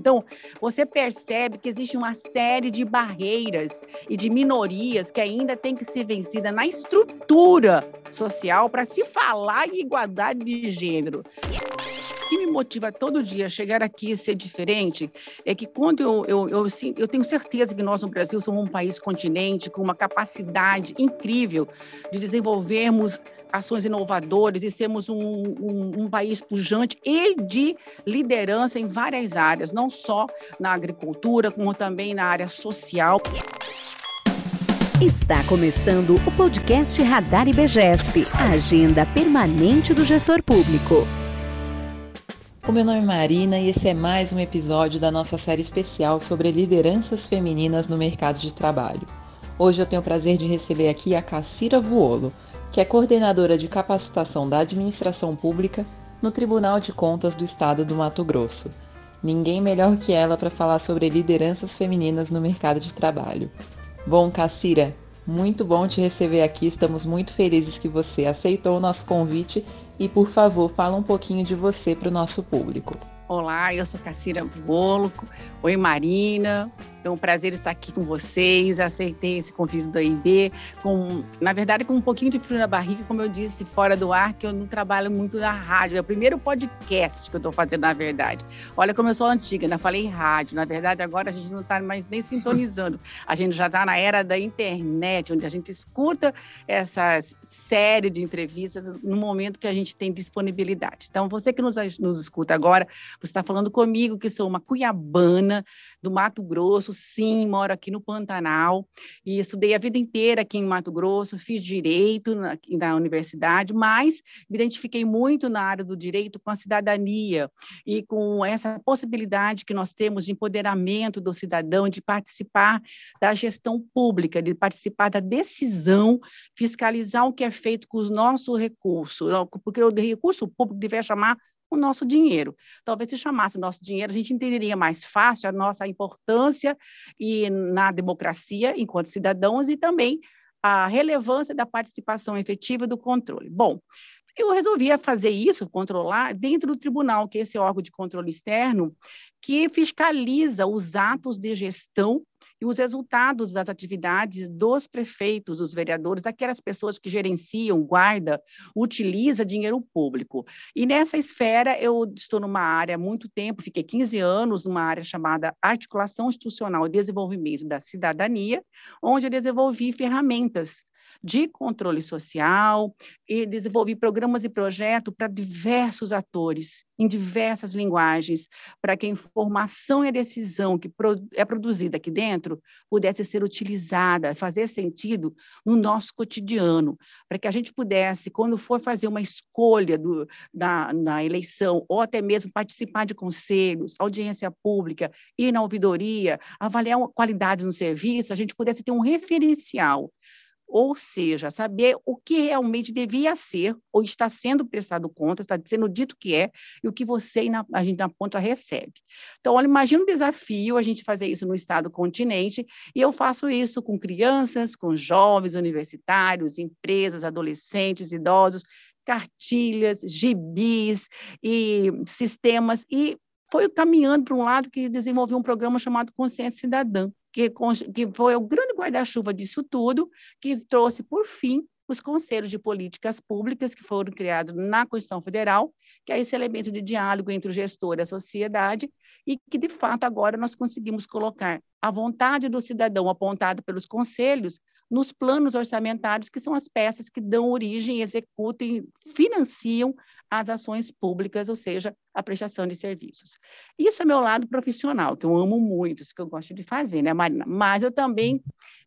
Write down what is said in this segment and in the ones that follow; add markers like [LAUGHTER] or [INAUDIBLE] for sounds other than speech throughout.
Então, você percebe que existe uma série de barreiras e de minorias que ainda tem que ser vencida na estrutura social para se falar em igualdade de gênero. Que me motiva todo dia a chegar aqui e ser diferente é que quando eu, eu, eu, eu tenho certeza que nós no Brasil somos um país continente com uma capacidade incrível de desenvolvermos ações inovadoras e sermos um, um, um, país pujante e de liderança em várias áreas, não só na agricultura, como também na área social. Está começando o podcast Radar IBGESP, a agenda permanente do gestor público. O meu nome é Marina e esse é mais um episódio da nossa série especial sobre lideranças femininas no mercado de trabalho. Hoje eu tenho o prazer de receber aqui a Cassira Vuolo, que é coordenadora de capacitação da administração pública no Tribunal de Contas do Estado do Mato Grosso. Ninguém melhor que ela para falar sobre lideranças femininas no mercado de trabalho. Bom, Cassira, muito bom te receber aqui. Estamos muito felizes que você aceitou o nosso convite e, por favor, fala um pouquinho de você para o nosso público. Olá, eu sou Cassira Bolo. Oi, Marina. É um prazer estar aqui com vocês. Aceitei esse convite do IB, com, na verdade, com um pouquinho de frio na barriga, como eu disse fora do ar, que eu não trabalho muito na rádio. É o primeiro podcast que eu estou fazendo, na verdade. Olha como eu sou antiga, ainda falei rádio. Na verdade, agora a gente não está mais nem sintonizando. A gente já está na era da internet, onde a gente escuta essa série de entrevistas no momento que a gente tem disponibilidade. Então, você que nos, nos escuta agora, você está falando comigo, que sou uma cuiabana do Mato Grosso, sim, moro aqui no Pantanal e estudei a vida inteira aqui em Mato Grosso, fiz direito na, na universidade, mas me identifiquei muito na área do direito com a cidadania e com essa possibilidade que nós temos de empoderamento do cidadão, de participar da gestão pública, de participar da decisão, fiscalizar o que é feito com os nossos recursos, porque o recurso público deveria chamar o nosso dinheiro. Talvez se chamasse nosso dinheiro, a gente entenderia mais fácil a nossa importância e na democracia enquanto cidadãos e também a relevância da participação efetiva do controle. Bom, eu resolvi fazer isso, controlar, dentro do tribunal, que é esse órgão de controle externo, que fiscaliza os atos de gestão e os resultados das atividades dos prefeitos, dos vereadores, daquelas pessoas que gerenciam, guarda, utiliza dinheiro público. E nessa esfera eu estou numa área há muito tempo, fiquei 15 anos numa área chamada Articulação Institucional e Desenvolvimento da Cidadania, onde eu desenvolvi ferramentas de controle social e desenvolvi programas e projetos para diversos atores, em diversas linguagens, para que a informação e a decisão que é produzida aqui dentro pudesse ser utilizada, fazer sentido no nosso cotidiano, para que a gente pudesse, quando for fazer uma escolha do, da, na eleição, ou até mesmo participar de conselhos, audiência pública, ir na ouvidoria, avaliar a qualidade no serviço, a gente pudesse ter um referencial ou seja, saber o que realmente devia ser ou está sendo prestado conta, está sendo dito que é, e o que você na, a gente na ponta recebe. Então, olha, imagina um desafio a gente fazer isso no estado continente, e eu faço isso com crianças, com jovens, universitários, empresas, adolescentes, idosos, cartilhas, gibis e sistemas, e foi caminhando para um lado que desenvolveu um programa chamado Consciência Cidadã, que, que foi o grande guarda-chuva disso tudo, que trouxe, por fim, os conselhos de políticas públicas que foram criados na Constituição Federal, que é esse elemento de diálogo entre o gestor e a sociedade, e que, de fato, agora nós conseguimos colocar a vontade do cidadão apontada pelos conselhos nos planos orçamentários, que são as peças que dão origem, executam e financiam as ações públicas, ou seja, a prestação de serviços. Isso é meu lado profissional, que eu amo muito, isso que eu gosto de fazer, né, Marina? Mas eu também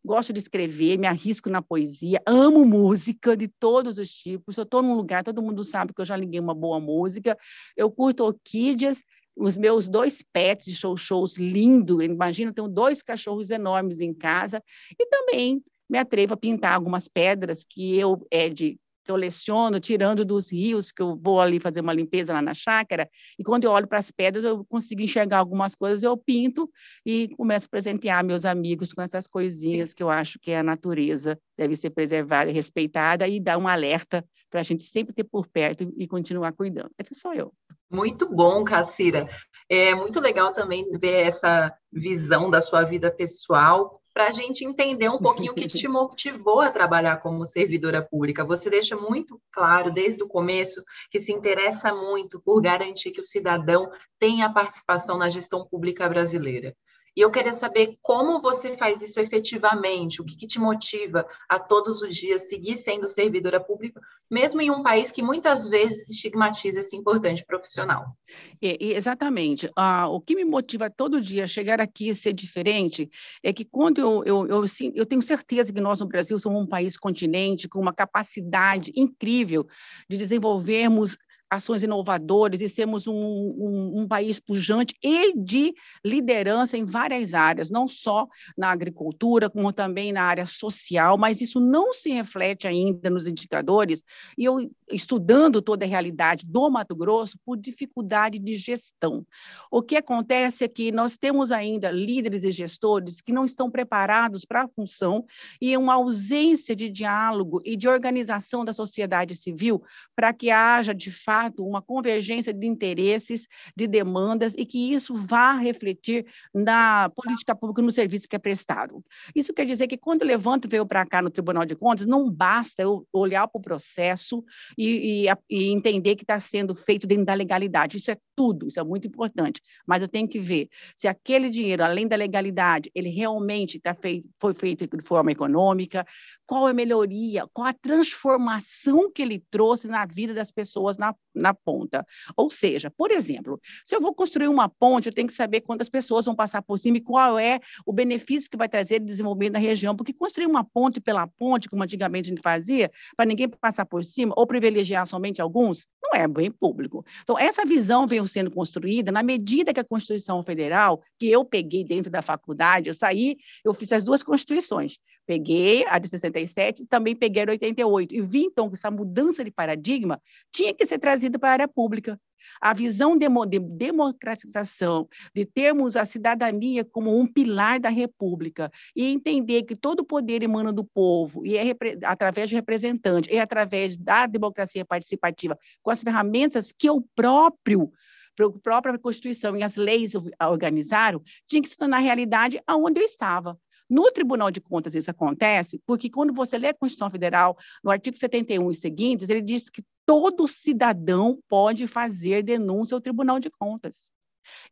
gosto de escrever, me arrisco na poesia, amo música de todos os tipos. Eu estou num lugar, todo mundo sabe que eu já liguei uma boa música. Eu curto orquídeas os meus dois pets de show shows lindo, imagina, eu tenho dois cachorros enormes em casa e também me atrevo a pintar algumas pedras que eu, Ed, que eu leciono, tirando dos rios, que eu vou ali fazer uma limpeza lá na chácara, e quando eu olho para as pedras, eu consigo enxergar algumas coisas, eu pinto e começo a presentear meus amigos com essas coisinhas que eu acho que a natureza deve ser preservada e respeitada e dar um alerta para a gente sempre ter por perto e continuar cuidando. Essa sou eu. Muito bom, Cacira. É muito legal também ver essa visão da sua vida pessoal para a gente entender um pouquinho o que te motivou a trabalhar como servidora pública. Você deixa muito claro desde o começo que se interessa muito por garantir que o cidadão tenha participação na gestão pública brasileira. E eu queria saber como você faz isso efetivamente, o que, que, te motiva a todos os dias seguir sendo servidora pública, mesmo em um país que muitas vezes estigmatiza esse importante profissional. É, exatamente. Ah, o que me motiva todo dia a chegar aqui e ser diferente é que quando eu, eu, eu, eu tenho certeza que nós no Brasil somos um país continente com uma capacidade incrível de desenvolvermos ações inovadoras e sermos um, um, um, país pujante e de liderança em várias áreas, não só na agricultura, como também na área social, mas isso não se reflete ainda nos indicadores. E eu, estudando toda a realidade do Mato Grosso, por dificuldade de gestão. O que acontece é que nós temos ainda líderes e gestores que não estão preparados para a função e uma ausência de diálogo e de organização da sociedade civil para que haja, de fato, fato, uma convergência de interesses, de demandas, e que isso vá refletir na política pública, no serviço que é prestado. Isso quer dizer que quando eu levanto venho para cá no Tribunal de Contas, não basta eu olhar para o processo e, e, e entender que está sendo feito dentro da legalidade. Isso é tudo, isso é muito importante. Mas eu tenho que ver se aquele dinheiro, além da legalidade, ele realmente tá feito, foi feito de forma econômica, qual é a melhoria, qual a transformação que ele trouxe na vida das pessoas na, na ponta. Ou seja, por exemplo, se eu vou construir uma ponte, eu tenho que saber quantas pessoas vão passar por cima e qual é o benefício que vai trazer de desenvolvimento na região, porque construir uma ponte pela ponte, como antigamente a gente fazia, para ninguém passar por cima ou privilegiar somente alguns, não é bem público. Então, essa visão veio sendo construída na medida que a Constituição Federal, que eu peguei dentro da faculdade, eu saí, eu fiz as duas constituições, Peguei a de 67 e também peguei a de 88. E vi, então, que essa mudança de paradigma tinha que ser trazida para a área pública. A visão de, de democratização, de termos a cidadania como um pilar da República e entender que todo o poder emana do povo e é através de representantes, e através da democracia participativa, com as ferramentas que o próprio a própria Constituição e as leis organizaram, tinha que se tornar realidade aonde eu estava. No Tribunal de Contas isso acontece porque quando você lê a Constituição Federal, no artigo 71 e seguintes, ele diz que todo cidadão pode fazer denúncia ao Tribunal de Contas.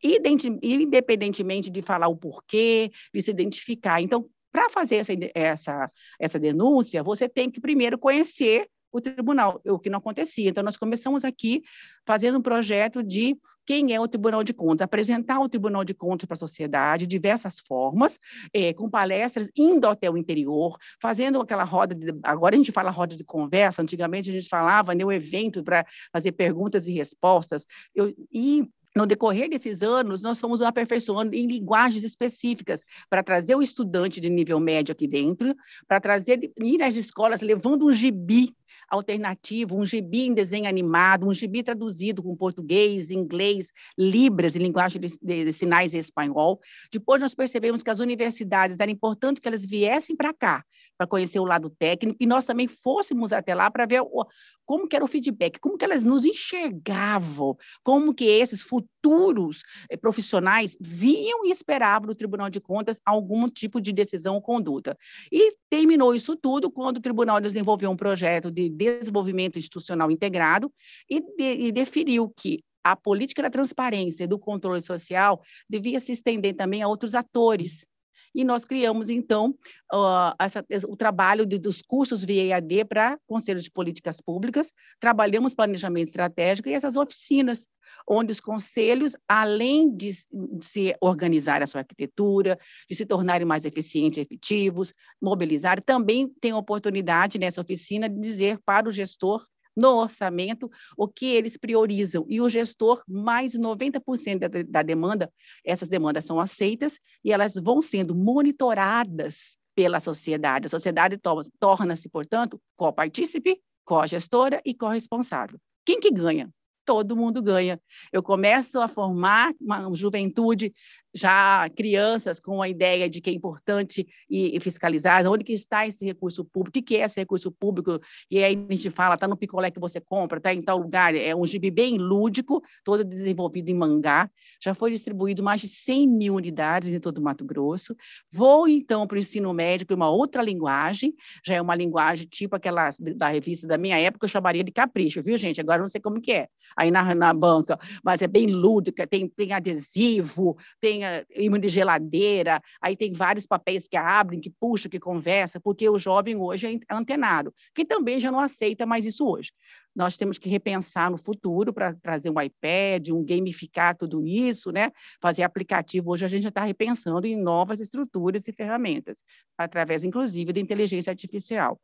Independentemente de falar o porquê, de se identificar. Então, para fazer essa, essa, essa denúncia, você tem que primeiro conhecer o tribunal, o que não acontecia. Então, nós começamos aqui fazendo um projeto de quem é o Tribunal de Contas, apresentar o Tribunal de Contas para a sociedade, de diversas formas, é, com palestras indo até o interior, fazendo aquela roda, de, agora a gente fala roda de conversa, antigamente a gente falava no né, evento para fazer perguntas e respostas, eu, e no decorrer desses anos, nós fomos aperfeiçoando em linguagens específicas para trazer o estudante de nível médio aqui dentro, para trazer ir às escolas levando um gibi alternativo, um gibi em desenho animado, um gibi traduzido com português, inglês, libras, em linguagem de, de, de sinais e espanhol. Depois nós percebemos que as universidades era importante que elas viessem para cá, para conhecer o lado técnico, e nós também fôssemos até lá para ver o, como que era o feedback, como que elas nos enxergavam, como que esses futuros eh, profissionais viam e esperavam no Tribunal de Contas algum tipo de decisão ou conduta. E terminou isso tudo quando o Tribunal desenvolveu um projeto de desenvolvimento institucional integrado e, de, e definiu que a política da transparência e do controle social devia se estender também a outros atores, e nós criamos, então, uh, essa, o trabalho de, dos cursos via EAD para Conselho de Políticas Públicas, trabalhamos planejamento estratégico e essas oficinas, onde os conselhos, além de, de se organizar a sua arquitetura, de se tornarem mais eficientes e efetivos, mobilizar, também têm a oportunidade nessa oficina de dizer para o gestor no orçamento o que eles priorizam. E o gestor, mais de 90% da, da demanda, essas demandas são aceitas e elas vão sendo monitoradas pela sociedade. A sociedade torna-se, portanto, copartícipe co-gestora e corresponsável. Quem que ganha? Todo mundo ganha. Eu começo a formar uma juventude já crianças com a ideia de que é importante e, fiscalizar, onde que está esse recurso público, o que, é esse recurso público, e aí a gente fala, está no picolé que você compra, está em tal lugar, é um gibi bem lúdico, todo desenvolvido em mangá, já foi distribuído mais de 100 mil unidades em todo o Mato Grosso, vou então para o ensino médico, uma outra linguagem, já é uma linguagem tipo aquela da revista da minha época, eu chamaria de capricho, viu gente, agora não sei como que é, aí na, na banca, mas é bem lúdica, tem, tem adesivo, tem imã de geladeira, aí tem vários papéis que abrem, que puxa, que conversa, porque o jovem hoje é antenado, que também já não aceita mais isso hoje. Nós temos que repensar no futuro para trazer um iPad, um gamificar tudo isso, né? Fazer aplicativo. Hoje a gente já está repensando em novas estruturas e ferramentas, através, inclusive, da inteligência artificial.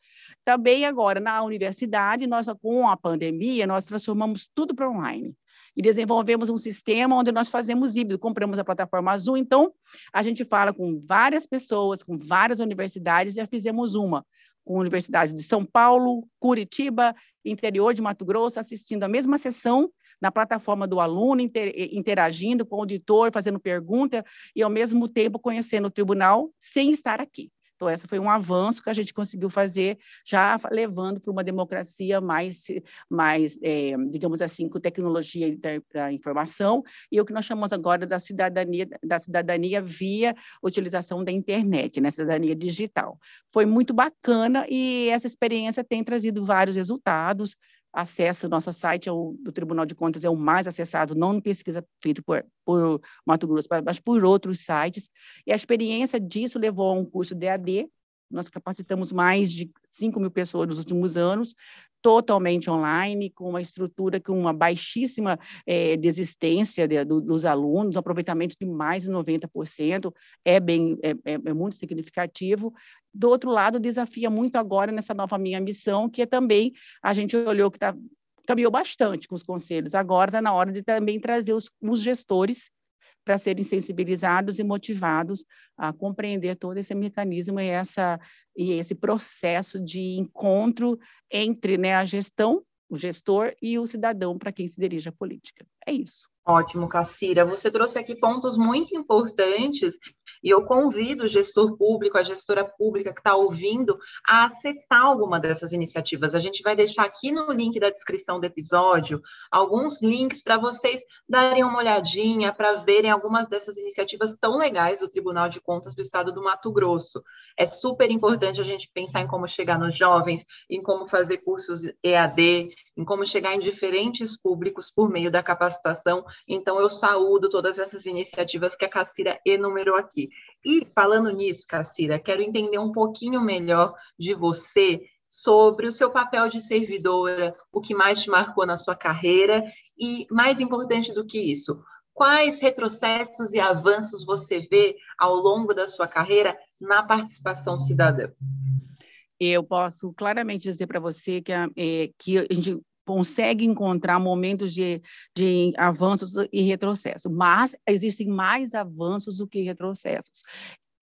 Também agora, na universidade, nós, com a pandemia, nós transformamos tudo para online e desenvolvemos um sistema onde nós fazemos híbrido, compramos a plataforma Azul, então a gente fala com várias pessoas, com várias universidades, e já fizemos uma com universidades de São Paulo, Curitiba, interior de Mato Grosso, assistindo a mesma sessão na plataforma do aluno, interagindo com o auditor, fazendo pergunta e, ao mesmo tempo, conhecendo o tribunal sem estar aqui. Então, esse foi um avanço que a gente conseguiu fazer, já levando para uma democracia mais, mais é, digamos assim, com tecnologia da informação, e o que nós chamamos agora da cidadania, da cidadania via utilização da internet, né, cidadania digital. Foi muito bacana e essa experiência tem trazido vários resultados, acessa o nosso site, é o, do Tribunal de Contas é o mais acessado, não em pesquisa feita por, por Mato Grosso, mas por outros sites. E a experiência disso levou a um curso de AD, nós capacitamos mais de 5 mil pessoas nos últimos anos, totalmente online, com uma estrutura com uma baixíssima é, desistência de, do, dos alunos, um aproveitamento de mais de 90%, é, bem, é, é, é muito significativo. Do outro lado, desafia muito agora nessa nova minha missão, que é também, a gente olhou que tá, caminhou bastante com os conselhos, agora está na hora de também trazer os, os gestores para serem sensibilizados e motivados a compreender todo esse mecanismo e, essa, e esse processo de encontro entre né, a gestão, o gestor e o cidadão para quem se dirige à política. É isso. Ótimo, Cacira. Você trouxe aqui pontos muito importantes e eu convido o gestor público, a gestora pública que está ouvindo, a acessar alguma dessas iniciativas. A gente vai deixar aqui no link da descrição do episódio alguns links para vocês darem uma olhadinha, para verem algumas dessas iniciativas tão legais do Tribunal de Contas do Estado do Mato Grosso. É super importante a gente pensar em como chegar nos jovens, em como fazer cursos EAD, em como chegar em diferentes públicos por meio da capacitação então, eu saúdo todas essas iniciativas que a Cacira enumerou aqui. E falando nisso, Cacira, quero entender um pouquinho melhor de você sobre o seu papel de servidora, o que mais te marcou na sua carreira e, mais importante do que isso, quais retrocessos e avanços você vê ao longo da sua carreira na participação cidadã? Eu posso claramente dizer para você que a, é, que a gente consegue encontrar momentos de, de avanços e retrocessos, mas existem mais avanços do que retrocessos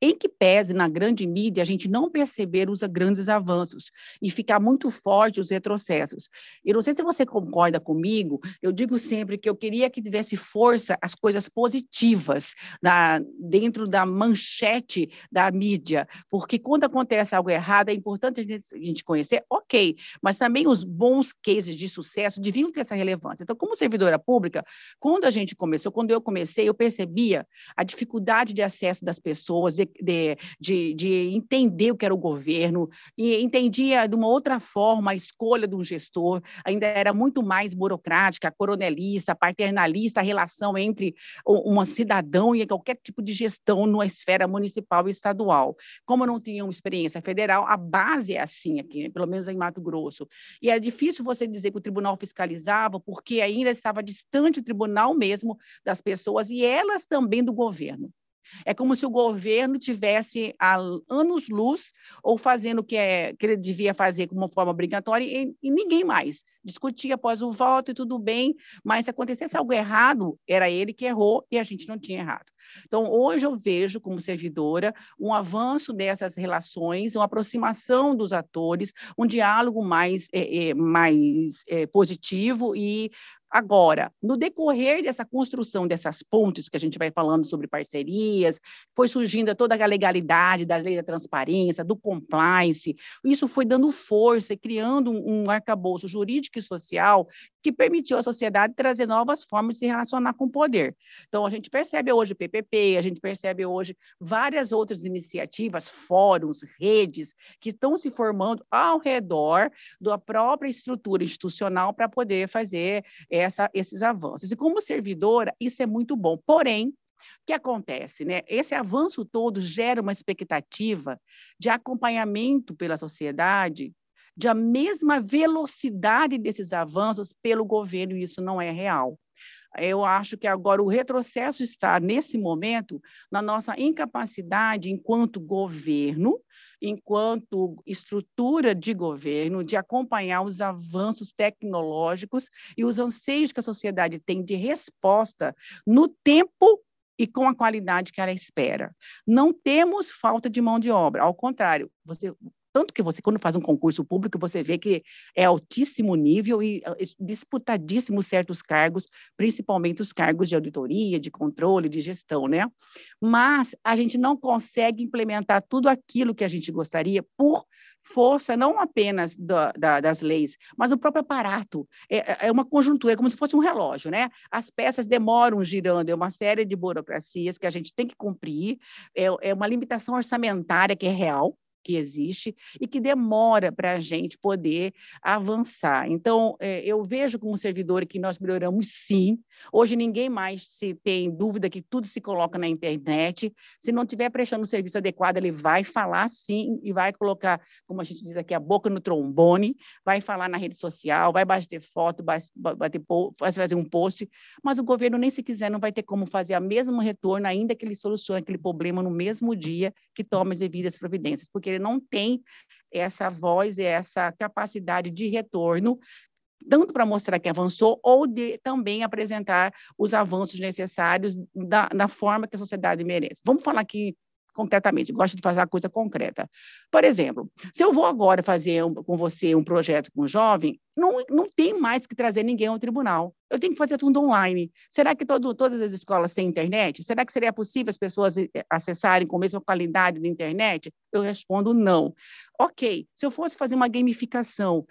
em que pese na grande mídia a gente não perceber os grandes avanços e ficar muito forte os retrocessos. Eu não sei se você concorda comigo, eu digo sempre que eu queria que tivesse força as coisas positivas na, dentro da manchete da mídia, porque quando acontece algo errado é importante a gente, a gente conhecer, ok, mas também os bons cases de sucesso deviam ter essa relevância. Então, como servidora pública, quando a gente começou, quando eu comecei, eu percebia a dificuldade de acesso das pessoas, de, de, de, de, entender o que era o governo, e entendia de uma outra forma a escolha de um gestor, ainda era muito mais burocrática, coronelista, paternalista, a relação entre um cidadão e qualquer tipo de gestão numa esfera municipal e estadual. Como não tinha uma experiência federal, a base é assim aqui, pelo menos em Mato Grosso. E era difícil você dizer que o tribunal fiscalizava, porque ainda estava distante o tribunal mesmo das pessoas e elas também do governo. É como se o governo tivesse há anos-luz ou fazendo o que, é, que ele devia fazer como forma obrigatória e, e, ninguém mais. Discutia após o voto e tudo bem, mas se acontecesse algo errado, era ele que errou e a gente não tinha errado. Então, hoje eu vejo, como servidora, um avanço dessas relações, uma aproximação dos atores, um diálogo mais, é, é, mais é, positivo e Agora, no decorrer dessa construção dessas pontes que a gente vai falando sobre parcerias, foi surgindo toda a legalidade da lei da transparência, do compliance, isso foi dando força e criando um, arcabouço jurídico e social que permitiu à sociedade trazer novas formas de se relacionar com o poder. Então, a gente percebe hoje o PPP, a gente percebe hoje várias outras iniciativas, fóruns, redes, que estão se formando ao redor da própria estrutura institucional para poder fazer essa, esses avanços. E como servidora, isso é muito bom. Porém, o que acontece? Né? Esse avanço todo gera uma expectativa de acompanhamento pela sociedade de a mesma velocidade desses avanços pelo governo, e isso não é real. Eu acho que agora o retrocesso está, nesse momento, na nossa incapacidade, enquanto governo, enquanto estrutura de governo, de acompanhar os avanços tecnológicos e os anseios que a sociedade tem de resposta no tempo e com a qualidade que ela espera. Não temos falta de mão de obra, ao contrário, você tanto que você, quando faz um concurso público, você vê que é altíssimo nível e eh, disputadíssimos certos cargos, principalmente os cargos de auditoria, de controle, de gestão, né? Mas a gente não consegue implementar tudo aquilo que a gente gostaria por força não apenas da, da, das leis, mas o próprio aparato. É, é, uma conjuntura, é como se fosse um relógio, né? As peças demoram girando, é uma série de burocracias que a gente tem que cumprir, é, é uma limitação orçamentária que é real, que existe e que demora para a gente poder avançar. Então, é, eu vejo como servidor que nós melhoramos sim. Hoje ninguém mais se tem dúvida que tudo se coloca na internet. Se não estiver prestando o serviço adequado, ele vai falar sim e vai colocar, como a gente diz aqui, a boca no trombone, vai falar na rede social, vai bater foto, bater, fazer um post, mas o governo nem se quiser não vai ter como fazer o mesmo retorno, ainda que ele solucione aquele problema no mesmo dia que toma as devidas providências, porque ele não tem essa voz essa capacidade de retorno tanto para mostrar que avançou, ou de também apresentar os avanços necessários da, da forma que a sociedade merece. Vamos falar aqui concretamente, gosto de fazer coisa concreta. Por exemplo, se eu vou agora fazer um, com você um projeto com um jovem, não, não tem mais que trazer ninguém ao tribunal. Eu tenho que fazer tudo online. Será que todo, todas as escolas têm internet? Será que seria possível as pessoas eh, acessarem com a mesma qualidade da internet? Eu respondo não. Ok, se eu fosse fazer uma gamificação,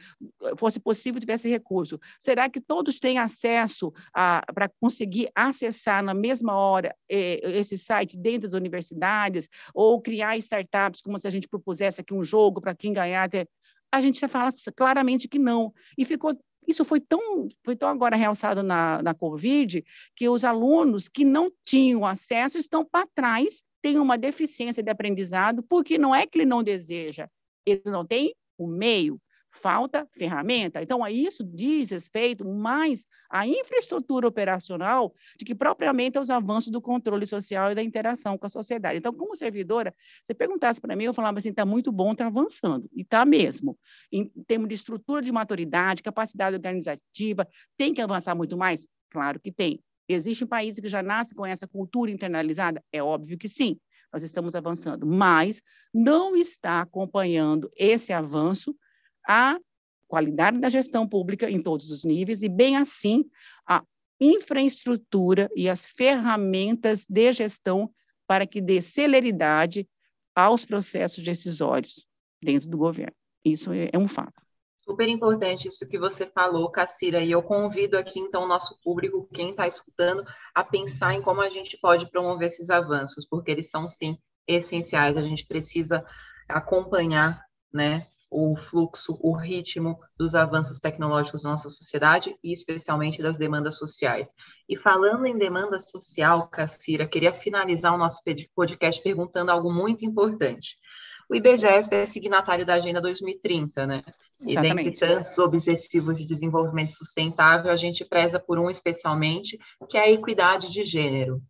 fosse possível, tivesse recurso, será que todos têm acesso para conseguir acessar na mesma hora eh, esse site dentro das universidades? Ou criar startups, como se a gente propusesse aqui um jogo para quem ganhar? A gente já fala claramente que não. E ficou isso foi tão, foi tão agora realçado na, na Covid que os alunos que não tinham acesso estão para trás, têm uma deficiência de aprendizado, porque não é que ele não deseja, ele não tem o meio, falta ferramenta. Então, isso diz respeito mais à infraestrutura operacional de que propriamente aos avanços do controle social e da interação com a sociedade. Então, como servidora, se perguntasse para mim, eu falava assim, está muito bom, está avançando. E está mesmo. Em termos de estrutura de maturidade, capacidade organizativa, tem que avançar muito mais? Claro que tem. Existem países que já nascem com essa cultura internalizada? É óbvio que sim nós estamos avançando, mas não está acompanhando esse avanço a qualidade da gestão pública em todos os níveis e, bem assim, a infraestrutura e as ferramentas de gestão para que dê celeridade aos processos decisórios dentro do governo. Isso é, é um fato. Super importante isso que você falou, Cacira, e eu convido aqui, então, o nosso público, quem está escutando, a pensar em como a gente pode promover esses avanços, porque eles são, sim, essenciais. A gente precisa acompanhar, né, o fluxo, o ritmo dos avanços tecnológicos da nossa sociedade e especialmente das demandas sociais. E falando em demanda social, Cacira, queria finalizar o nosso podcast perguntando algo muito importante. O IBGESP é signatário da Agenda 2030, né? E dentre tantos objetivos de desenvolvimento sustentável, a gente preza por um especialmente, que é a equidade de gênero.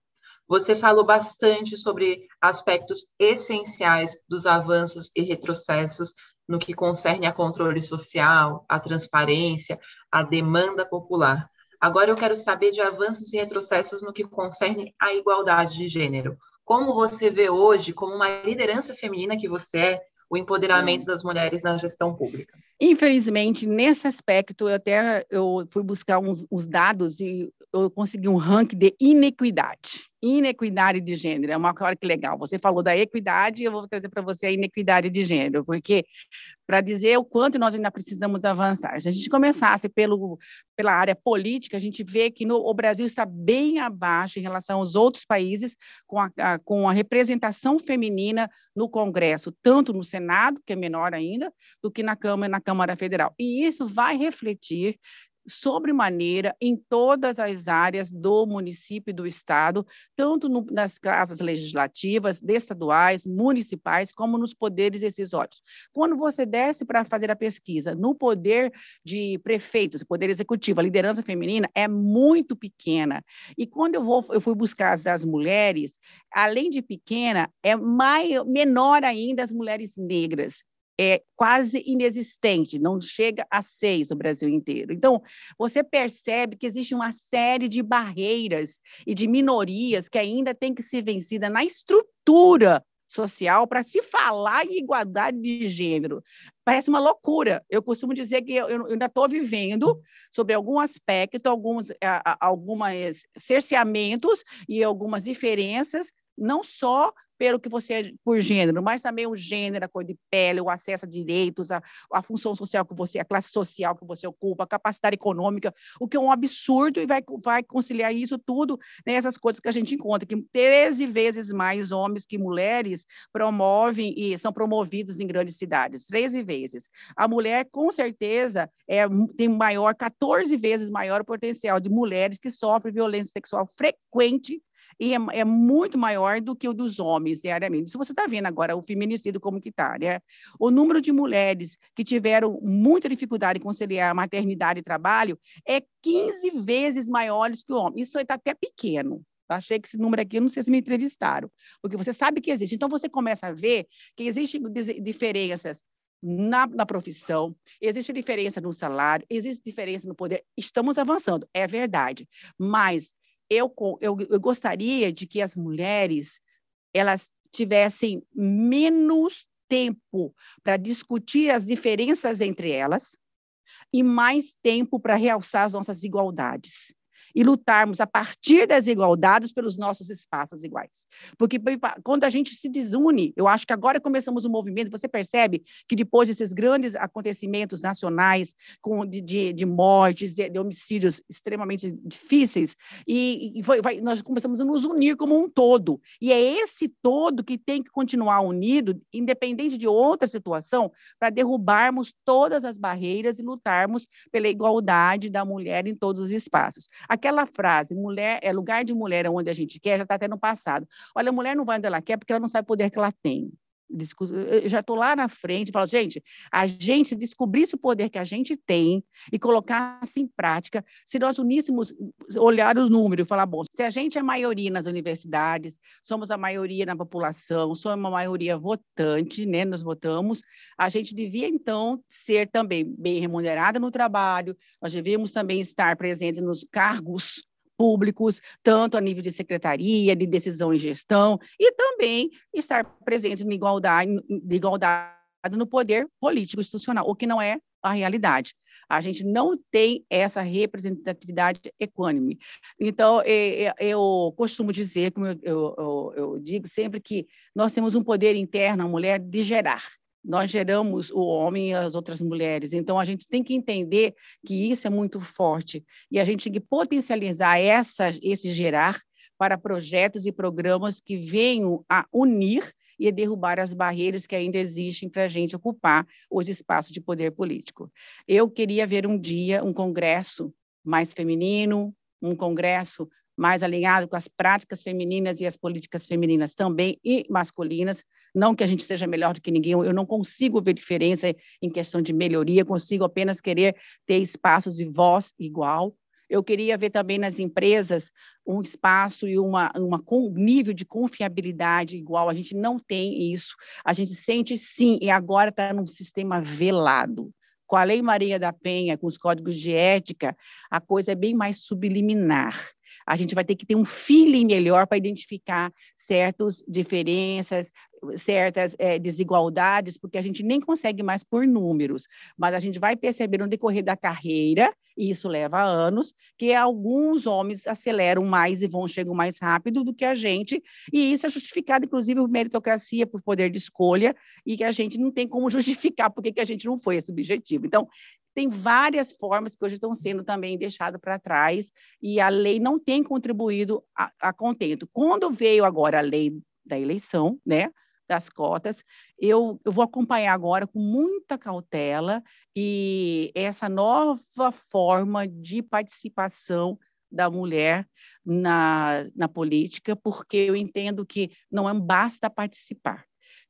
Você falou bastante sobre aspectos essenciais dos avanços e retrocessos no que concerne a controle social, a transparência, a demanda popular. Agora eu quero saber de avanços e retrocessos no que concerne a igualdade de gênero. Como você vê hoje, como uma liderança feminina que você é, o empoderamento das mulheres na gestão pública? Infelizmente, nesse aspecto, eu até eu fui buscar uns, uns dados e eu consegui um ranking de inequidade. Inequidade de gênero. É uma coisa que legal. Você falou da equidade, eu vou trazer para você a inequidade de gênero, porque para dizer o quanto nós ainda precisamos avançar. Se a gente começasse pelo, pela área política, a gente vê que no, o Brasil está bem abaixo em relação aos outros países com a, a, com a representação feminina no Congresso, tanto no Senado, que é menor ainda, do que na Câmara, na Câmara Federal. E isso vai refletir sobremaneira em todas as áreas do município e do estado, tanto no, nas casas legislativas, estaduais, municipais, como nos poderes decisórios. Quando você desce para fazer a pesquisa no poder de prefeitos, poder executivo, a liderança feminina é muito pequena. E quando eu vou, eu fui buscar as, mulheres, além de pequena, é maior, menor ainda as mulheres negras é quase inexistente, não chega a seis no Brasil inteiro. Então, você percebe que existe uma série de barreiras e de minorias que ainda tem que ser vencida na estrutura social para se falar em igualdade de gênero. Parece uma loucura. Eu costumo dizer que eu, eu ainda estou vivendo sobre algum aspecto, alguns, algumas cerceamentos e algumas diferenças, não só pelo que você é por gênero, mas também o gênero, a cor de pele, o acesso a direitos, a, a função social que você, a classe social que você ocupa, a capacidade econômica, o que é um absurdo e vai, vai conciliar isso tudo nessas coisas que a gente encontra, que 13 vezes mais homens que mulheres promovem e são promovidos em grandes cidades, 13 vezes. A mulher, com certeza, é, tem maior, 14 vezes maior potencial de mulheres que sofrem violência sexual frequente e é, é, muito maior do que o dos homens diariamente. Se você está vendo agora o feminicídio como que está, né? O número de mulheres que tiveram muita dificuldade em conciliar maternidade e trabalho é 15 vezes maiores que o homem. Isso está até pequeno. Eu achei que esse número aqui, não sei se me entrevistaram, porque você sabe que existe. Então, você começa a ver que existem diferenças na, na, profissão, existe diferença no salário, existe diferença no poder. Estamos avançando, é verdade. Mas eu, eu, eu gostaria de que as mulheres elas tivessem menos tempo para discutir as diferenças entre elas e mais tempo para realçar as nossas igualdades e lutarmos a partir das igualdades pelos nossos espaços iguais. Porque quando a gente se desune, eu acho que agora começamos um movimento, você percebe que depois desses grandes acontecimentos nacionais, com, de, de, de mortes, de, de, homicídios extremamente difíceis, e, e foi, vai, nós começamos a nos unir como um todo. E é esse todo que tem que continuar unido, independente de outra situação, para derrubarmos todas as barreiras e lutarmos pela igualdade da mulher em todos os espaços. Aqui aquela frase, mulher é lugar de mulher onde a gente quer, já está até no passado. Olha, a mulher não vai onde ela quer porque ela não sabe o poder que ela tem. Eu já estou lá na frente falo, gente, a gente descobrisse o poder que a gente tem e colocasse em prática, se nós uníssemos, olhar os números e falar, bom, se a gente é maioria nas universidades, somos a maioria na população, somos a maioria votante, né, nós votamos, a gente devia, então, ser também bem remunerada no trabalho, nós devíamos também estar presentes nos cargos públicos, tanto a nível de secretaria, de decisão e gestão, e também estar presentes em igualdade, de igualdade no poder político institucional, o que não é a realidade. A gente não tem essa representatividade equânime. Então, eu costumo dizer, como eu, eu, eu digo sempre, que nós temos um poder interno, a mulher, de gerar nós geramos o homem e as outras mulheres. Então, a gente tem que entender que isso é muito forte e a gente tem que potencializar essa, esse gerar para projetos e programas que venham a unir e derrubar as barreiras que ainda existem para a gente ocupar os espaços de poder político. Eu queria ver um dia um congresso mais feminino, um congresso mais alinhado com as práticas femininas e as políticas femininas também e masculinas. Não que a gente seja melhor do que ninguém, eu não consigo ver diferença em questão de melhoria, consigo apenas querer ter espaços de voz igual. Eu queria ver também nas empresas um espaço e uma, uma um nível de confiabilidade igual. A gente não tem isso. A gente sente sim, e agora está num sistema velado. Com a Lei Maria da Penha, com os códigos de ética, a coisa é bem mais subliminar a gente vai ter que ter um feeling melhor para identificar certas diferenças, certas é, desigualdades, porque a gente nem consegue mais por números, mas a gente vai perceber no decorrer da carreira, e isso leva anos, que alguns homens aceleram mais e vão chegam mais rápido do que a gente, e isso é justificado, inclusive, por meritocracia, por poder de escolha, e que a gente não tem como [LAUGHS] justificar porque que a gente não foi esse objetivo. Então, tem várias formas que hoje estão sendo também deixadas para trás e a lei não tem contribuído a, a, contento. Quando veio agora a lei da eleição, né, das cotas, eu, eu vou acompanhar agora com muita cautela e essa nova forma de participação da mulher na, na política, porque eu entendo que não é basta participar,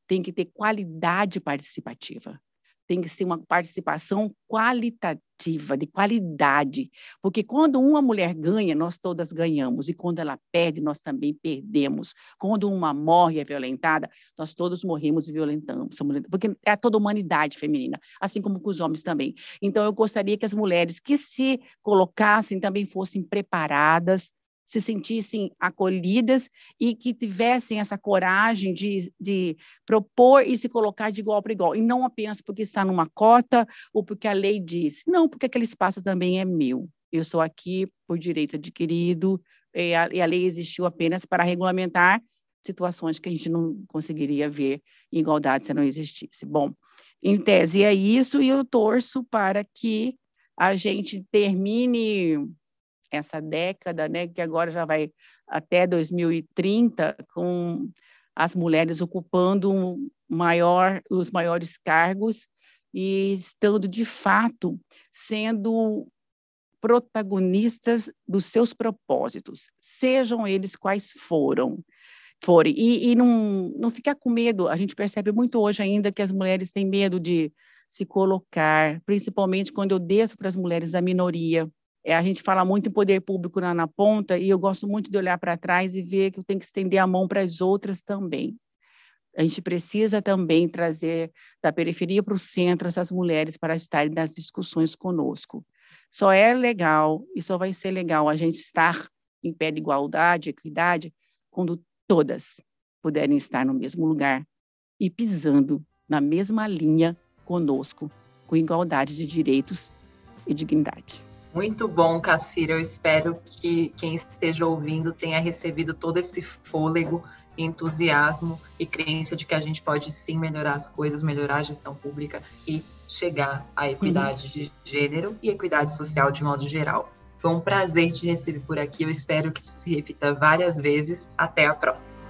tem que ter qualidade participativa tem que ser uma participação qualitativa, de qualidade, porque quando uma mulher ganha, nós todas ganhamos, e quando ela perde, nós também perdemos. Quando uma morre é violentada, nós todos morremos e violentamos, porque é toda a humanidade feminina, assim como com os homens também. Então, eu gostaria que as mulheres que se colocassem também fossem preparadas, se sentissem acolhidas e que tivessem essa coragem de, de propor e se colocar de igual para igual, e não apenas porque está numa cota ou porque a lei diz, não, porque aquele espaço também é meu. Eu estou aqui por direito adquirido e a, e a lei existiu apenas para regulamentar situações que a gente não conseguiria ver em igualdade se não existisse. Bom, em tese é isso e eu torço para que a gente termine essa década, né, que agora já vai até 2030, com as mulheres ocupando maior, os maiores cargos e estando, de fato, sendo protagonistas dos seus propósitos, sejam eles quais foram. Forem. E, e não, não ficar com medo, a gente percebe muito hoje ainda que as mulheres têm medo de se colocar, principalmente quando eu desço para as mulheres da minoria, é, a gente fala muito em poder público na, na ponta, e eu gosto muito de olhar para trás e ver que eu tenho que estender a mão para as outras também. A gente precisa também trazer da periferia para o centro essas mulheres para estarem nas discussões conosco. Só é legal e só vai ser legal a gente estar em pé de igualdade, equidade, quando todas puderem estar no mesmo lugar e pisando na mesma linha conosco, com igualdade de direitos e dignidade. Muito bom, Cassira. Eu espero que quem esteja ouvindo tenha recebido todo esse fôlego, entusiasmo e crença de que a gente pode sim melhorar as coisas, melhorar a gestão pública e chegar à equidade uhum. de gênero e equidade social de modo geral. Foi um prazer te receber por aqui. Eu espero que isso se repita várias vezes. Até a próxima.